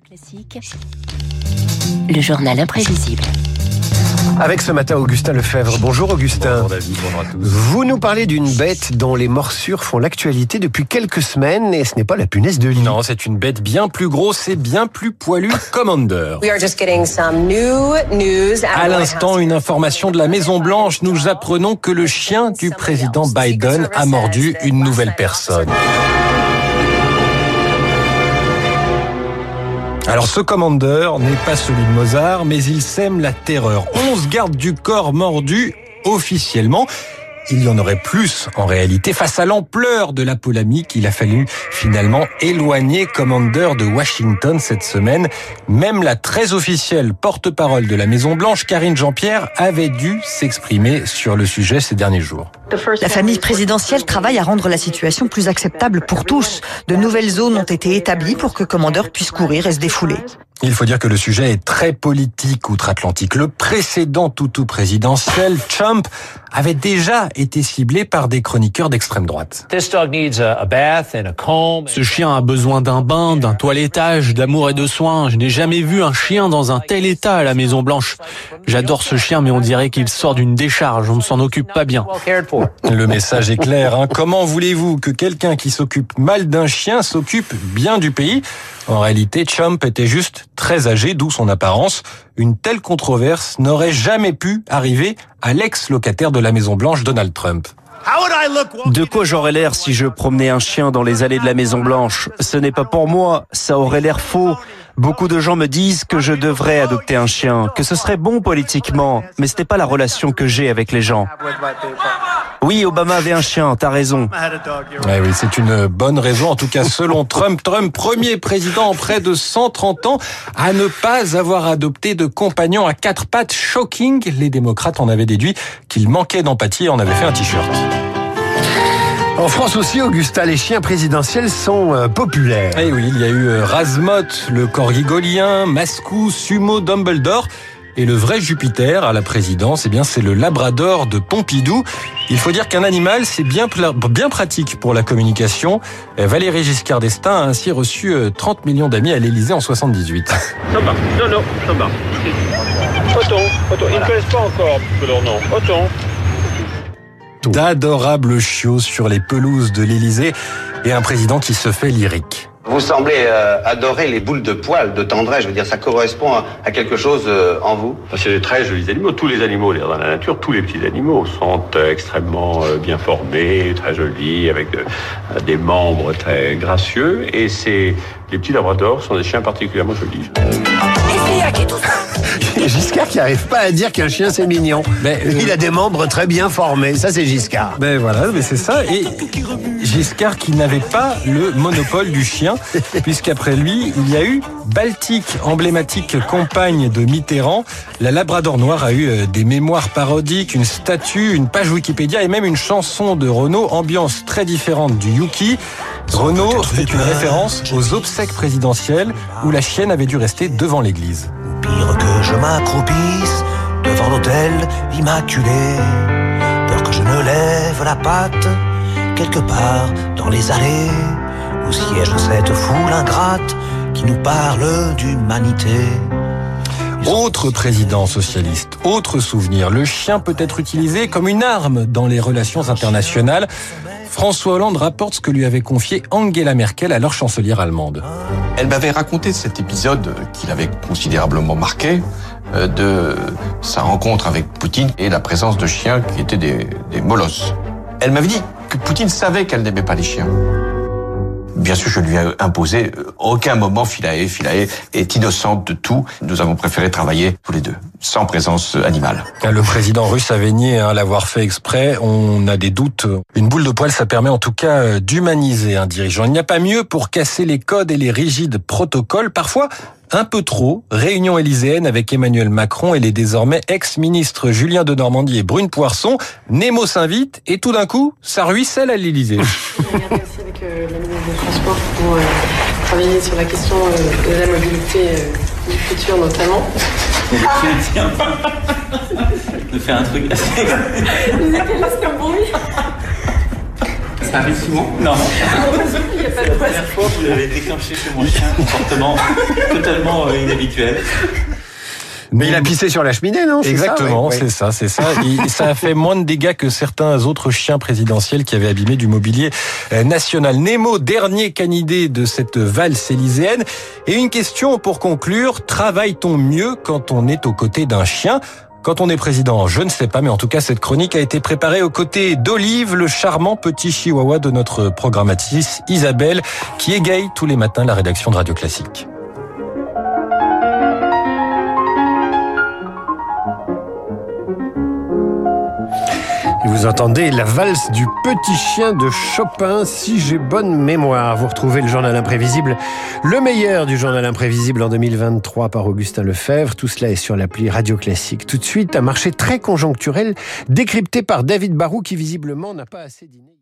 Classique, le journal imprévisible. Avec ce matin Augustin Lefebvre. Bonjour Augustin. Bonjour David, bonjour à tous. Vous nous parlez d'une bête dont les morsures font l'actualité depuis quelques semaines et ce n'est pas la punaise de lit. Non, c'est une bête bien plus grosse et bien plus poilue, Commander. We are just getting some new news. À l'instant, une information de la Maison Blanche. Nous apprenons que le chien du président Biden a mordu une nouvelle personne. Alors ce commandeur n'est pas celui de Mozart, mais il sème la terreur. 11 gardes du corps mordus officiellement. Il y en aurait plus en réalité. Face à l'ampleur de la polémique, il a fallu finalement éloigner Commander de Washington cette semaine. Même la très officielle porte-parole de la Maison Blanche, Karine Jean-Pierre, avait dû s'exprimer sur le sujet ces derniers jours. La famille présidentielle travaille à rendre la situation plus acceptable pour tous. De nouvelles zones ont été établies pour que Commander puisse courir et se défouler. Il faut dire que le sujet est très politique outre-Atlantique. Le précédent toutou présidentiel, Trump, avait déjà été ciblé par des chroniqueurs d'extrême droite. Ce chien a besoin d'un bain, d'un toilettage, d'amour et de soins. Je n'ai jamais vu un chien dans un tel état à la Maison Blanche. J'adore ce chien, mais on dirait qu'il sort d'une décharge. On ne s'en occupe pas bien. Le message est clair. Hein. Comment voulez-vous que quelqu'un qui s'occupe mal d'un chien s'occupe bien du pays? En réalité, Trump était juste très âgé, d'où son apparence. Une telle controverse n'aurait jamais pu arriver à l'ex-locataire de la Maison Blanche, Donald Trump. De quoi j'aurais l'air si je promenais un chien dans les allées de la Maison Blanche Ce n'est pas pour moi, ça aurait l'air faux. Beaucoup de gens me disent que je devrais adopter un chien, que ce serait bon politiquement, mais ce n'est pas la relation que j'ai avec les gens. Oui, Obama avait un chien, t'as raison. Ouais, oui, c'est une bonne raison, en tout cas selon Trump. Trump, premier président en près de 130 ans à ne pas avoir adopté de compagnon à quatre pattes. Shocking, les démocrates en avaient déduit qu'il manquait d'empathie et en avaient fait un t-shirt. En France aussi, Augustin, les chiens présidentiels sont euh, populaires. Eh oui, il y a eu euh, Razmot, le corgi gaulien, Mascou, Sumo, Dumbledore. Et le vrai Jupiter à la présidence, eh bien, c'est le Labrador de Pompidou. Il faut dire qu'un animal, c'est bien, bien pratique pour la communication. Valérie Giscard d'Estaing a ainsi reçu 30 millions d'amis à l'Élysée en 78. Ça va, non, non, ça va. Ils ne connaissent pas encore leur nom. Othon. D'adorables chiots sur les pelouses de l'Élysée et un président qui se fait lyrique. Vous semblez euh, adorer les boules de poils, de tendresse. Je veux dire, ça correspond à, à quelque chose euh, en vous? C'est des très jolis animaux. Tous les animaux dans la nature, tous les petits animaux sont euh, extrêmement bien formés, très jolis, avec des membres très gracieux. Et c'est les petits labradors sont des chiens particulièrement jolis. Giscard qui arrive pas à dire qu'un chien c'est mignon. Mais, euh, Il a des membres très bien formés. Ça c'est Giscard. Ben voilà, mais c'est ça. Et Giscard qui n'avait pas le monopole du chien, puisqu'après lui, il y a eu Baltique, emblématique compagne de Mitterrand. La Labrador Noire a eu euh, des mémoires parodiques, une statue, une page Wikipédia et même une chanson de Renault, ambiance très différente du Yuki. Renault fait une référence aux obsèques présidentielles où la chienne avait dû rester devant l'église. Je m'accroupisse devant l'autel immaculé, peur que je ne lève la patte quelque part dans les allées où siège cette foule ingrate qui nous parle d'humanité. Autre président socialiste, autre souvenir, le chien peut être utilisé comme une arme dans les relations internationales. François Hollande rapporte ce que lui avait confié Angela Merkel, alors chancelière allemande. Elle m'avait raconté cet épisode qui l'avait considérablement marqué euh, de sa rencontre avec Poutine et la présence de chiens qui étaient des, des molosses. Elle m'avait dit que Poutine savait qu'elle n'aimait pas les chiens. Bien sûr, je lui ai imposé euh, aucun moment Philae. Philae est innocente de tout. Nous avons préféré travailler tous les deux, sans présence animale. Le président russe avait nié hein, l'avoir fait exprès. On a des doutes. Une boule de poil, ça permet en tout cas euh, d'humaniser un dirigeant. Il n'y a pas mieux pour casser les codes et les rigides protocoles. Parfois, un peu trop. Réunion élyséenne avec Emmanuel Macron et les désormais ex-ministres Julien de Normandie et Brune Poisson. Nemo s'invite et tout d'un coup, ça ruisselle à l'Élysée. euh, la ministre des Transports pour euh, travailler sur la question euh, de la mobilité euh, du futur notamment. De faire un truc assez... Vous êtes là, c'est un bruit. Ça arrive souvent? Non. C'est la première fois que vous avez déclenché chez mon chien un comportement totalement euh, inhabituel. Mais il a pissé sur la cheminée, non Exactement, c'est ça, c'est ça. Ça a fait moins de dégâts que certains autres chiens présidentiels qui avaient abîmé du mobilier euh, national. Nemo, dernier canidé de cette valse élyséenne. Et une question pour conclure. Travaille-t-on mieux quand on est aux côtés d'un chien? Quand on est président, je ne sais pas, mais en tout cas, cette chronique a été préparée aux côtés d'Olive, le charmant petit chihuahua de notre programmatrice Isabelle, qui égaye tous les matins la rédaction de Radio Classique. Vous entendez la valse du petit chien de Chopin, si j'ai bonne mémoire. Vous retrouvez le journal imprévisible, le meilleur du journal imprévisible en 2023 par Augustin Lefebvre. Tout cela est sur l'appli Radio Classique. Tout de suite, un marché très conjoncturel décrypté par David Barou qui visiblement n'a pas assez dîné.